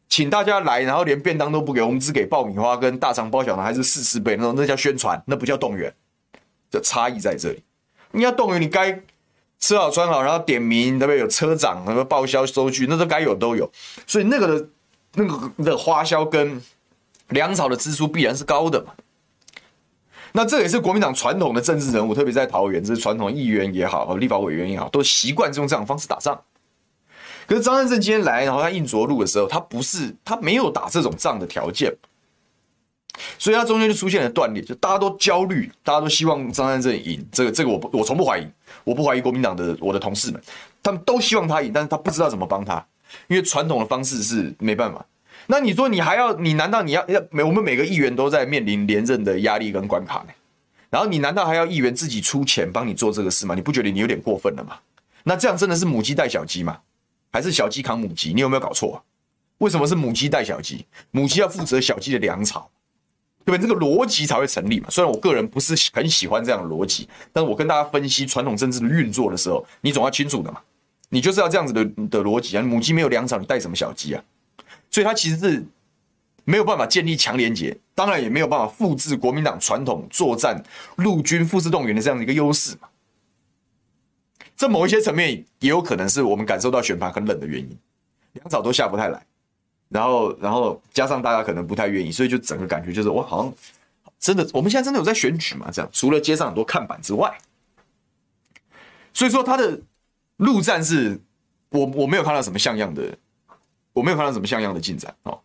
请大家来，然后连便当都不给，我们只给爆米花跟大肠包小肠，还是试吃杯那种，那叫宣传，那不叫动员。这差异在这里。你要动员，你该吃好穿好，然后点名，对不对？有车长，什么报销收据，那都该有都有。所以那个的，那个的花销跟粮草的支出必然是高的嘛。那这也是国民党传统的政治人物，特别在桃园，这是传统议员也好和，立法委员也好，都习惯用这种方式打仗。可是张善政今天来，然后他硬着陆的时候，他不是他没有打这种仗的条件，所以他中间就出现了断裂，就大家都焦虑，大家都希望张善政赢。这个这个我不我从不怀疑，我不怀疑国民党的我的同事们，他们都希望他赢，但是他不知道怎么帮他，因为传统的方式是没办法。那你说你还要你难道你要要每我们每个议员都在面临连任的压力跟关卡呢？然后你难道还要议员自己出钱帮你做这个事吗？你不觉得你有点过分了吗？那这样真的是母鸡带小鸡吗？还是小鸡扛母鸡？你有没有搞错？为什么是母鸡带小鸡？母鸡要负责小鸡的粮草，对不对？这个逻辑才会成立嘛。虽然我个人不是很喜欢这样的逻辑，但是我跟大家分析传统政治的运作的时候，你总要清楚的嘛。你就是要这样子的的逻辑啊。母鸡没有粮草，你带什么小鸡啊？所以他其实是没有办法建立强连结，当然也没有办法复制国民党传统作战陆军复式动员的这样的一个优势嘛。这某一些层面也有可能是我们感受到选盘很冷的原因，粮草都下不太来，然后然后加上大家可能不太愿意，所以就整个感觉就是我好像真的我们现在真的有在选举嘛？这样除了街上很多看板之外，所以说他的陆战是我我没有看到什么像样的。我没有看到什么像样的进展哦，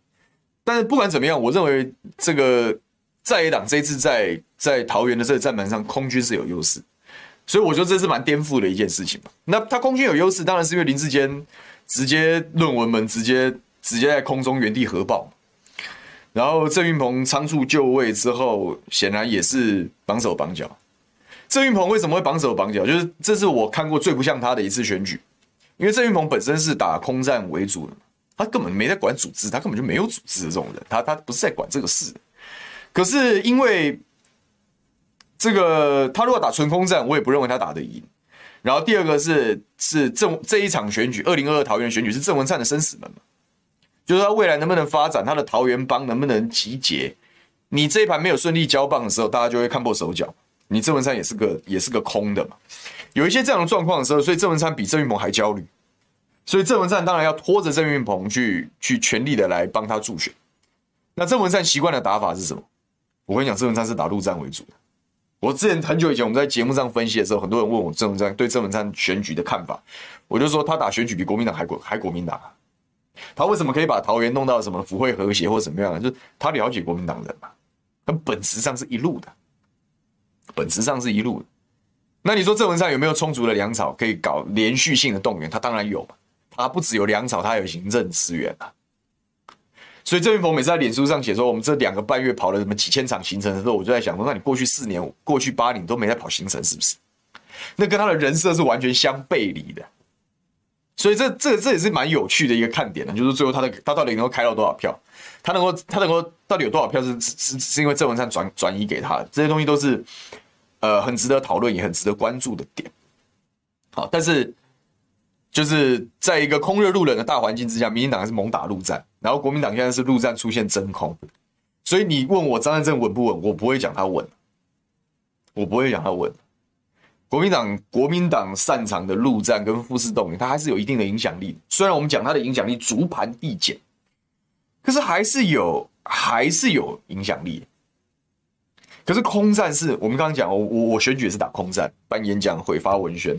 但是不管怎么样，我认为这个在野党这一次在在桃园的这个战盘上，空军是有优势，所以我觉得这是蛮颠覆的一件事情嘛。那他空军有优势，当然是因为林志坚直接论文门直接直接在空中原地核爆，然后郑运鹏仓促就位之后，显然也是绑手绑脚。郑运鹏为什么会绑手绑脚？就是这是我看过最不像他的一次选举，因为郑运鹏本身是打空战为主的。他根本没在管组织，他根本就没有组织的这种人，他他不是在管这个事。可是因为这个，他如果打纯空战，我也不认为他打得赢。然后第二个是是郑这一场选举，二零二二桃园选举是郑文灿的生死门嘛，就是他未来能不能发展，他的桃园帮能不能集结？你这一盘没有顺利交棒的时候，大家就会看破手脚。你郑文灿也是个也是个空的嘛，有一些这样的状况的时候，所以郑文灿比郑运鹏还焦虑。所以郑文灿当然要拖着郑运鹏去去全力的来帮他助选。那郑文灿习惯的打法是什么？我跟你讲，郑文灿是打陆战为主的。我之前很久以前我们在节目上分析的时候，很多人问我郑文灿对郑文灿选举的看法，我就说他打选举比国民党还国还国民党啊。他为什么可以把桃园弄到什么府会和谐或怎么样呢？就是他了解国民党人嘛，他本质上是一路的，本质上是一路的。那你说郑文灿有没有充足的粮草可以搞连续性的动员？他当然有。他不只有粮草，他还有行政资源啊。所以郑云鹏每次在脸书上写说，我们这两个半月跑了什么几千场行程的时候，我就在想说，那你过去四年、过去八年都没在跑行程，是不是？那跟他的人设是完全相背离的。所以这这这也是蛮有趣的一个看点呢，就是最后他的他到底能够开到多少票？他能够他能够到底有多少票是是是因为郑文灿转转移给他的？这些东西都是呃很值得讨论也很值得关注的点。好，但是。就是在一个空热路冷的大环境之下，民进党还是猛打陆战，然后国民党现在是陆战出现真空，所以你问我张善政稳不稳，我不会讲他稳，我不会讲他稳。国民党国民党擅长的陆战跟复式动员，它还是有一定的影响力。虽然我们讲它的影响力逐盘递减，可是还是有还是有影响力。可是空战是我们刚刚讲，我我我选举也是打空战，办演讲会发文宣。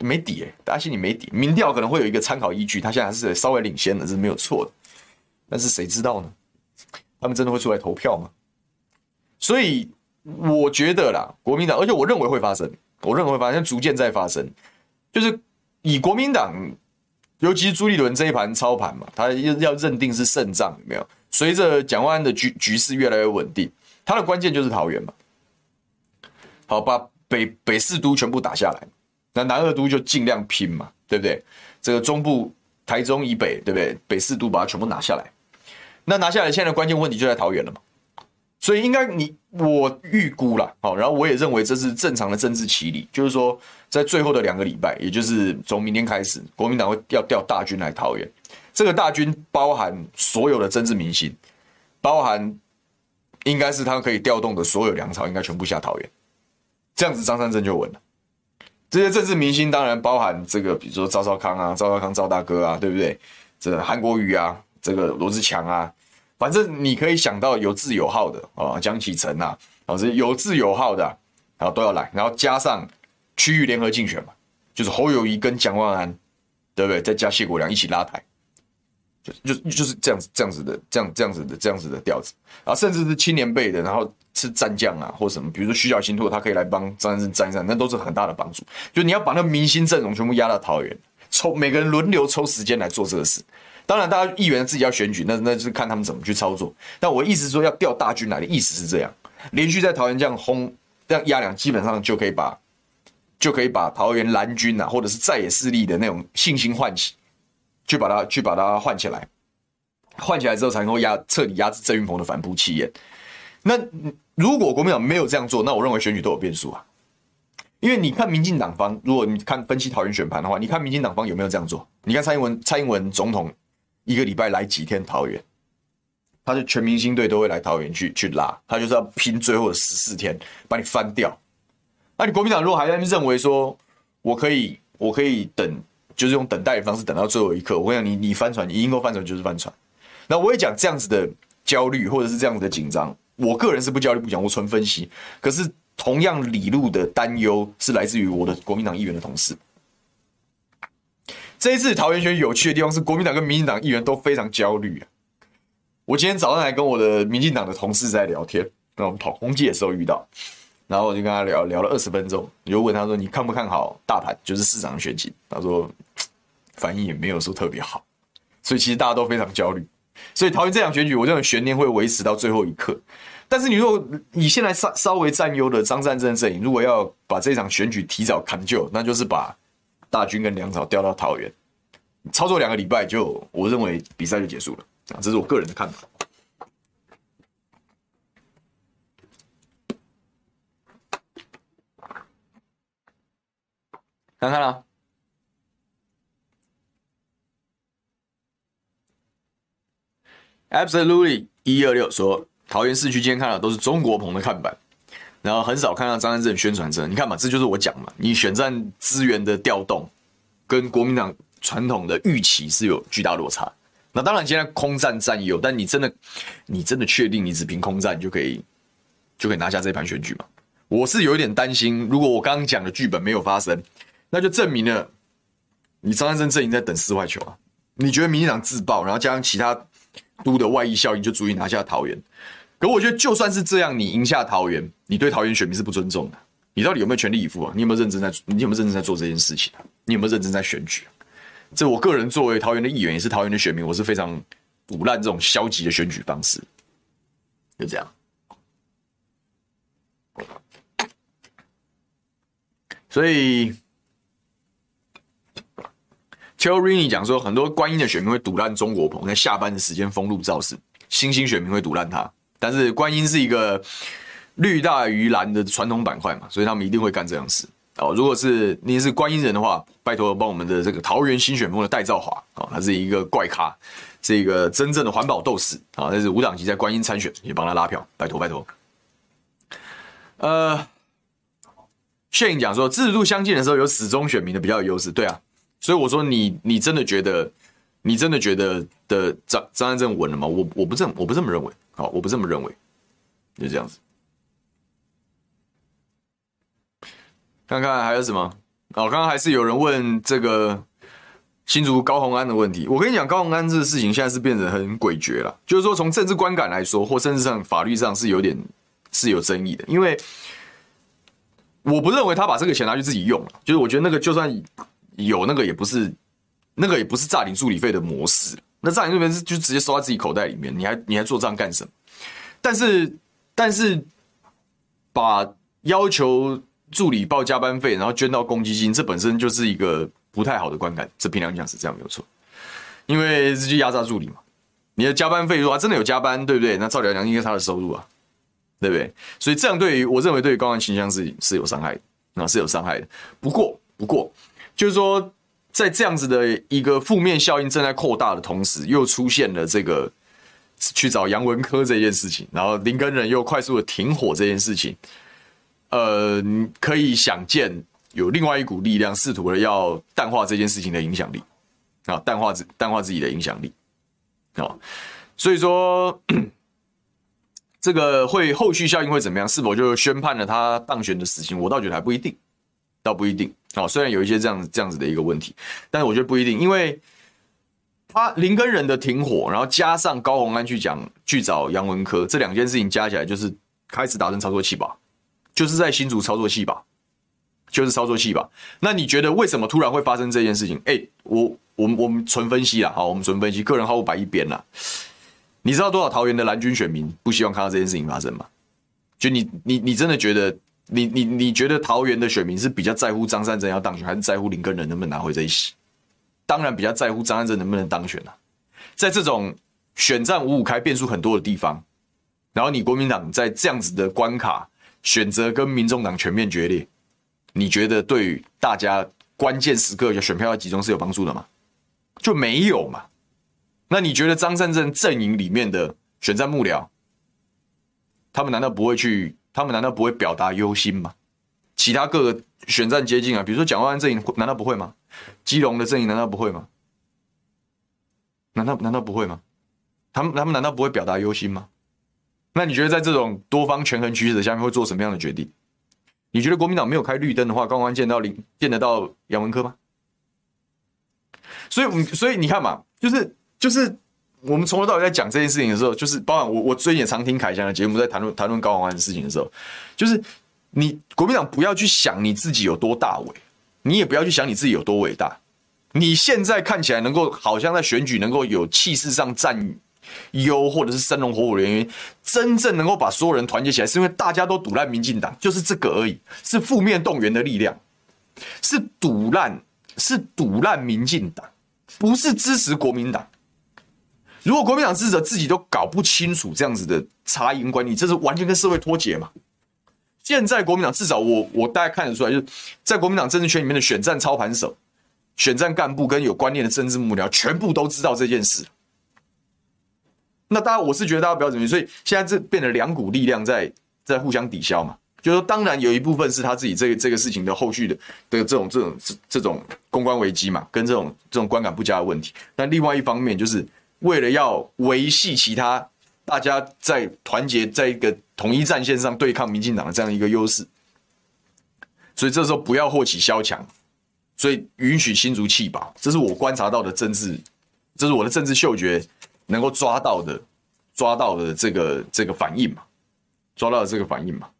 没底哎、欸，大家心里没底。民调可能会有一个参考依据，他现在还是稍微领先的，这是没有错的。但是谁知道呢？他们真的会出来投票吗？所以我觉得啦，国民党，而且我认为会发生，我认为会发生，逐渐在发生。就是以国民党，尤其是朱立伦这一盘操盘嘛，他要要认定是胜仗，有没有？随着蒋万安的局局势越来越稳定，他的关键就是桃园嘛。好，把北北四都全部打下来。那南二都就尽量拼嘛，对不对？这个中部台中以北，对不对？北四都把它全部拿下来。那拿下来，现在的关键问题就在桃园了嘛。所以应该你我预估了，好，然后我也认为这是正常的政治棋理，就是说在最后的两个礼拜，也就是从明天开始，国民党会要调大军来桃园。这个大军包含所有的政治明星，包含应该是他可以调动的所有粮草，应该全部下桃园。这样子，张善政就稳了。这些政治明星当然包含这个，比如说赵少康啊、赵少康赵大哥啊，对不对？这韩国瑜啊，这个罗志强啊，反正你可以想到有字有号的啊，江启臣啊，啊，这有字有号的，然后都要来，然后加上区域联合竞选嘛，就是侯友谊跟蒋万安，对不对？再加谢国良一起拉台，就就就是这样子，这样子的，这样这样子的，这样子的调子啊，甚至是青年辈的，然后。是战将啊，或什么，比如说徐小新，他可以来帮张善政站一站，那都是很大的帮助。就你要把那明星阵容全部压到桃园，抽每个人轮流抽时间来做这个事。当然，大家议员自己要选举，那那就是看他们怎么去操作。但我意思说，要调大军来的意思是这样，连续在桃园这样轰，这样压两，基本上就可以把就可以把桃园蓝军啊，或者是在野势力的那种信心唤起，去把它去把它换起来，换起来之后才能够压彻底压制郑运鹏的反扑气焰。那如果国民党没有这样做，那我认为选举都有变数啊。因为你看民进党方，如果你看分析桃园选盘的话，你看民进党方有没有这样做？你看蔡英文，蔡英文总统一个礼拜来几天桃园，他的全明星队都会来桃园去去拉，他就是要拼最后的十四天把你翻掉。那你国民党如果还在认为说我可以我可以等，就是用等待的方式等到最后一刻，我跟你讲，你你翻船，你应该翻船就是翻船。那我也讲这样子的焦虑或者是这样子的紧张。我个人是不焦虑不讲，我纯分析。可是同样理路的担忧是来自于我的国民党议员的同事。这一次桃园选有趣的地方是，国民党跟民进党议员都非常焦虑啊。我今天早上还跟我的民进党的同事在聊天，那我们跑空界的时候遇到，然后我就跟他聊聊了二十分钟，我就问他说：“你看不看好大盘？就是市长的选情？”他说：“反应也没有说特别好。”所以其实大家都非常焦虑。所以桃园这场选举，我认为悬念会维持到最后一刻。但是你如果你现在稍稍微占优的张善政阵营，如果要把这场选举提早砍就，那就是把大军跟粮草调到桃园，操作两个礼拜就，我认为比赛就结束了，这是我个人的看法。看看啦，Absolutely 一二六说，桃园市区今天看到都是中国棚的看板，然后很少看到张善政宣传车。你看嘛，这就是我讲嘛，你选战资源的调动跟国民党传统的预期是有巨大落差。那当然，现在空战占优，但你真的，你真的确定你只凭空战就可以就可以拿下这盘选举吗？我是有一点担心，如果我刚刚讲的剧本没有发生。那就证明了，你张善政阵营在等四坏球啊！你觉得民进党自爆，然后加上其他都的外溢效应，就足以拿下桃园？可我觉得，就算是这样，你赢下桃园，你对桃园选民是不尊重的。你到底有没有全力以赴啊？你有没有认真在？你有没有认真在做这件事情啊？你有没有认真在选举？这我个人作为桃园的议员，也是桃园的选民，我是非常腐烂这种消极的选举方式。就这样，所以。Cherry 讲说，很多观音的选民会堵烂中国棚，在下班的时间封路造势，新兴选民会堵烂他。但是观音是一个绿大于蓝的传统板块嘛，所以他们一定会干这样事。哦，如果是你是观音人的话，拜托帮我们的这个桃园新选风的戴兆华啊，他是一个怪咖，是一个真正的环保斗士啊，但是无党籍在观音参选，也帮他拉票，拜托拜托。呃谢颖讲说，支持度相近的时候，有始终选民的比较有优势，对啊。所以我说你，你真的觉得，你真的觉得的张张安正稳了吗？我我不这么我不这么认为，好，我不这么认为，就这样子。看看还有什么？哦，刚刚还是有人问这个新竹高虹安的问题。我跟你讲，高虹安这个事情现在是变得很诡谲了，就是说从政治观感来说，或甚至上法律上是有点是有争议的，因为我不认为他把这个钱拿去自己用了，就是我觉得那个就算。有那个也不是，那个也不是诈领助理费的模式。那诈领助理费是就直接收在自己口袋里面，你还你还做账干什么？但是但是把要求助理报加班费，然后捐到公积金，这本身就是一个不太好的观感。这凭良心讲是这样没有错，因为这就压榨助理嘛。你的加班费如果真的有加班，对不对？那照理来讲应该他的收入啊，对不对？所以这样对于我认为对于高安形象是是有伤害的，那是有伤害的。不过不过。就是说，在这样子的一个负面效应正在扩大的同时，又出现了这个去找杨文科这件事情，然后林根仁又快速的停火这件事情，呃，可以想见有另外一股力量试图的要淡化这件事情的影响力啊，淡化自淡化自己的影响力啊，所以说 这个会后续效应会怎么样？是否就宣判了他当选的死刑？我倒觉得还不一定，倒不一定。哦，虽然有一些这样这样子的一个问题，但是我觉得不一定，因为他林根仁的停火，然后加上高虹安去讲去找杨文科，这两件事情加起来就是开始达成操作器吧，就是在新竹操作器吧，就是操作器吧。那你觉得为什么突然会发生这件事情？哎，我我们我们纯分析啦，好，我们纯分析，个人好恶摆一边啦。你知道多少桃园的蓝军选民不希望看到这件事情发生吗？就你你你真的觉得？你你你觉得桃园的选民是比较在乎张善政要当选，还是在乎林根仁能不能拿回这一席？当然比较在乎张善政能不能当选啊。在这种选战五五开、变数很多的地方，然后你国民党在这样子的关卡选择跟民众党全面决裂，你觉得对于大家关键时刻就选票要集中是有帮助的吗？就没有嘛？那你觉得张善政阵营里面的选战幕僚，他们难道不会去？他们难道不会表达忧心吗？其他各个选战接近啊，比如说蒋万安阵营，难道不会吗？基隆的阵营难道不会吗？难道难道不会吗？他们他们难道不会表达忧心吗？那你觉得在这种多方权衡取舍下面会做什么样的决定？你觉得国民党没有开绿灯的话，高虹安见到林见得到杨文科吗？所以，所以你看嘛，就是就是。我们从头到尾在讲这件事情的时候，就是包含我，我最近也常听凯翔的节目，在谈论谈论高虹安的事情的时候，就是你国民党不要去想你自己有多大伟，你也不要去想你自己有多伟大。你现在看起来能够好像在选举能够有气势上占优，或者是生龙活虎的原因，真正能够把所有人团结起来，是因为大家都赌烂民进党，就是这个而已，是负面动员的力量，是赌烂，是赌烂民进党。不是支持国民党。如果国民党支持者自己都搞不清楚这样子的差异跟观念，这是完全跟社会脱节嘛？现在国民党至少我我大概看得出来，就是在国民党政治圈里面的选战操盘手、选战干部跟有观念的政治幕僚，全部都知道这件事。那大家，我是觉得大家不要怎么，所以现在这变成两股力量在在互相抵消嘛。就是说，当然有一部分是他自己这个这个事情的后续的的这种这种这种公关危机嘛，跟这种这种观感不佳的问题。但另外一方面就是。为了要维系其他大家在团结在一个统一战线上对抗民进党的这样一个优势，所以这时候不要祸起萧墙，所以允许新竹弃保，这是我观察到的政治，这是我的政治嗅觉能够抓到的抓到的这个这个反应嘛，抓到的这个反应嘛，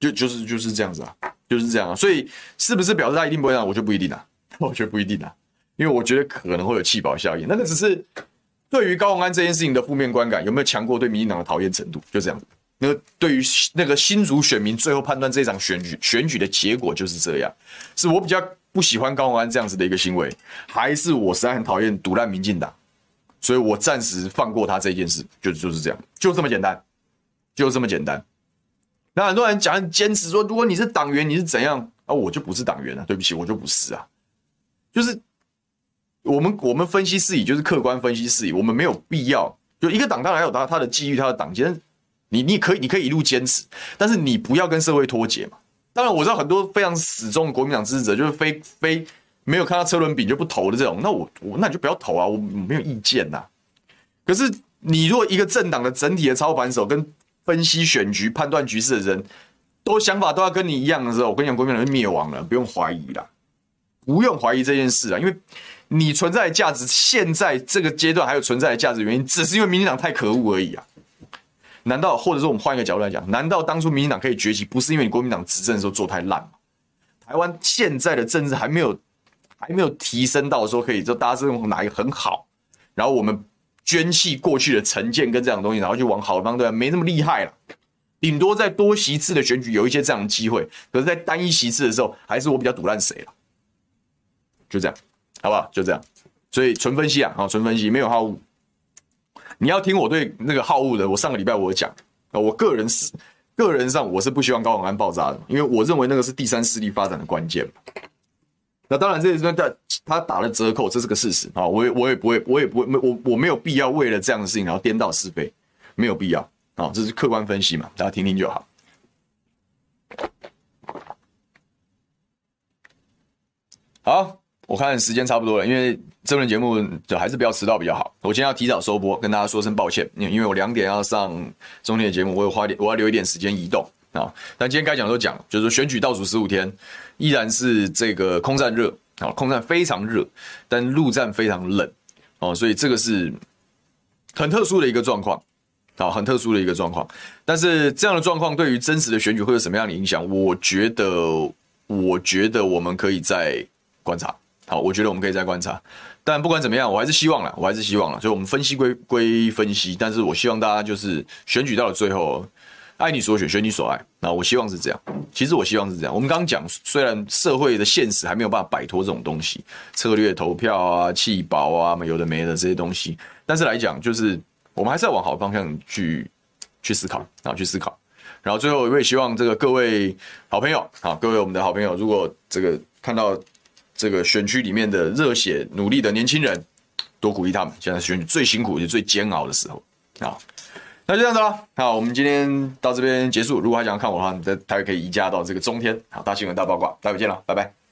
就就是就是这样子啊，就是这样啊，所以是不是表示他一定不会让我就不一定啊，我觉得不一定啊。因为我觉得可能会有弃保效应，那个只是对于高虹安这件事情的负面观感有没有强过对民进党的讨厌程度，就这样。那对于那个新竹选民最后判断这场选举选举的结果就是这样，是我比较不喜欢高虹安这样子的一个行为，还是我实在很讨厌赌烂民进党，所以我暂时放过他这件事，就就是这样，就这么简单，就这么简单。那很多人讲坚持说，如果你是党员，你是怎样啊？我就不是党员啊，对不起，我就不是啊，就是。我们我们分析事宜就是客观分析事宜，我们没有必要就一个党当然有他他的机遇，他的党纪，你你可以你可以一路坚持，但是你不要跟社会脱节嘛。当然我知道很多非常死忠的国民党支持者，就是非非没有看到车轮饼就不投的这种，那我我那你就不要投啊，我没有意见呐。可是你如果一个政党的整体的操盘手跟分析选局、判断局势的人都想法都要跟你一样的时候，我跟你讲，国民党就灭亡了，不用怀疑啦，不用怀疑这件事啊，因为。你存在的价值，现在这个阶段还有存在的价值原因，只是因为民进党太可恶而已啊！难道或者说我们换一个角度来讲，难道当初民进党可以崛起，不是因为你国民党执政的时候做太烂吗？台湾现在的政治还没有还没有提升到说可以就大家是用哪一个很好，然后我们捐弃过去的成见跟这样的东西，然后就往好的方向，没那么厉害了。顶多在多席次的选举有一些这样的机会，可是，在单一席次的时候，还是我比较赌烂谁了？就这样。好不好？就这样，所以纯分析啊，好，纯分析，没有好恶。你要听我对那个好恶的，我上个礼拜我讲啊，我个人是个人上我是不希望高虹安爆炸的，因为我认为那个是第三势力发展的关键。那当然，这也是他他打了折扣，这是个事实啊。我也我也不会，我也不会，我我没有必要为了这样的事情然后颠倒是非，没有必要啊。这是客观分析嘛，大家听听就好。好。我看时间差不多了，因为这轮节目就还是不要迟到比较好。我今天要提早收播，跟大家说声抱歉，因为我两点要上中天的节目，我有花点，我要留一点时间移动啊。但今天该讲都讲，就是选举倒数十五天，依然是这个空战热啊，空战非常热，但陆战非常冷哦，所以这个是很特殊的一个状况啊，很特殊的一个状况。但是这样的状况对于真实的选举会有什么样的影响？我觉得，我觉得我们可以再观察。好，我觉得我们可以再观察，但不管怎么样，我还是希望了，我还是希望了。所以，我们分析归归分析，但是我希望大家就是选举到了最后，爱你所选，选你所爱。那我希望是这样。其实我希望是这样。我们刚刚讲，虽然社会的现实还没有办法摆脱这种东西，策略投票啊、弃保啊、有的没的这些东西，但是来讲，就是我们还是要往好的方向去去思考，然后去思考。然后最后，我也希望这个各位好朋友，好，各位我们的好朋友，如果这个看到。这个选区里面的热血努力的年轻人，多鼓励他们。现在选举最辛苦也最煎熬的时候啊，那就这样子了。好，我们今天到这边结束。如果还想要看我的话，你在台可以移驾到这个中天好大新闻大八卦，待会见了，拜拜。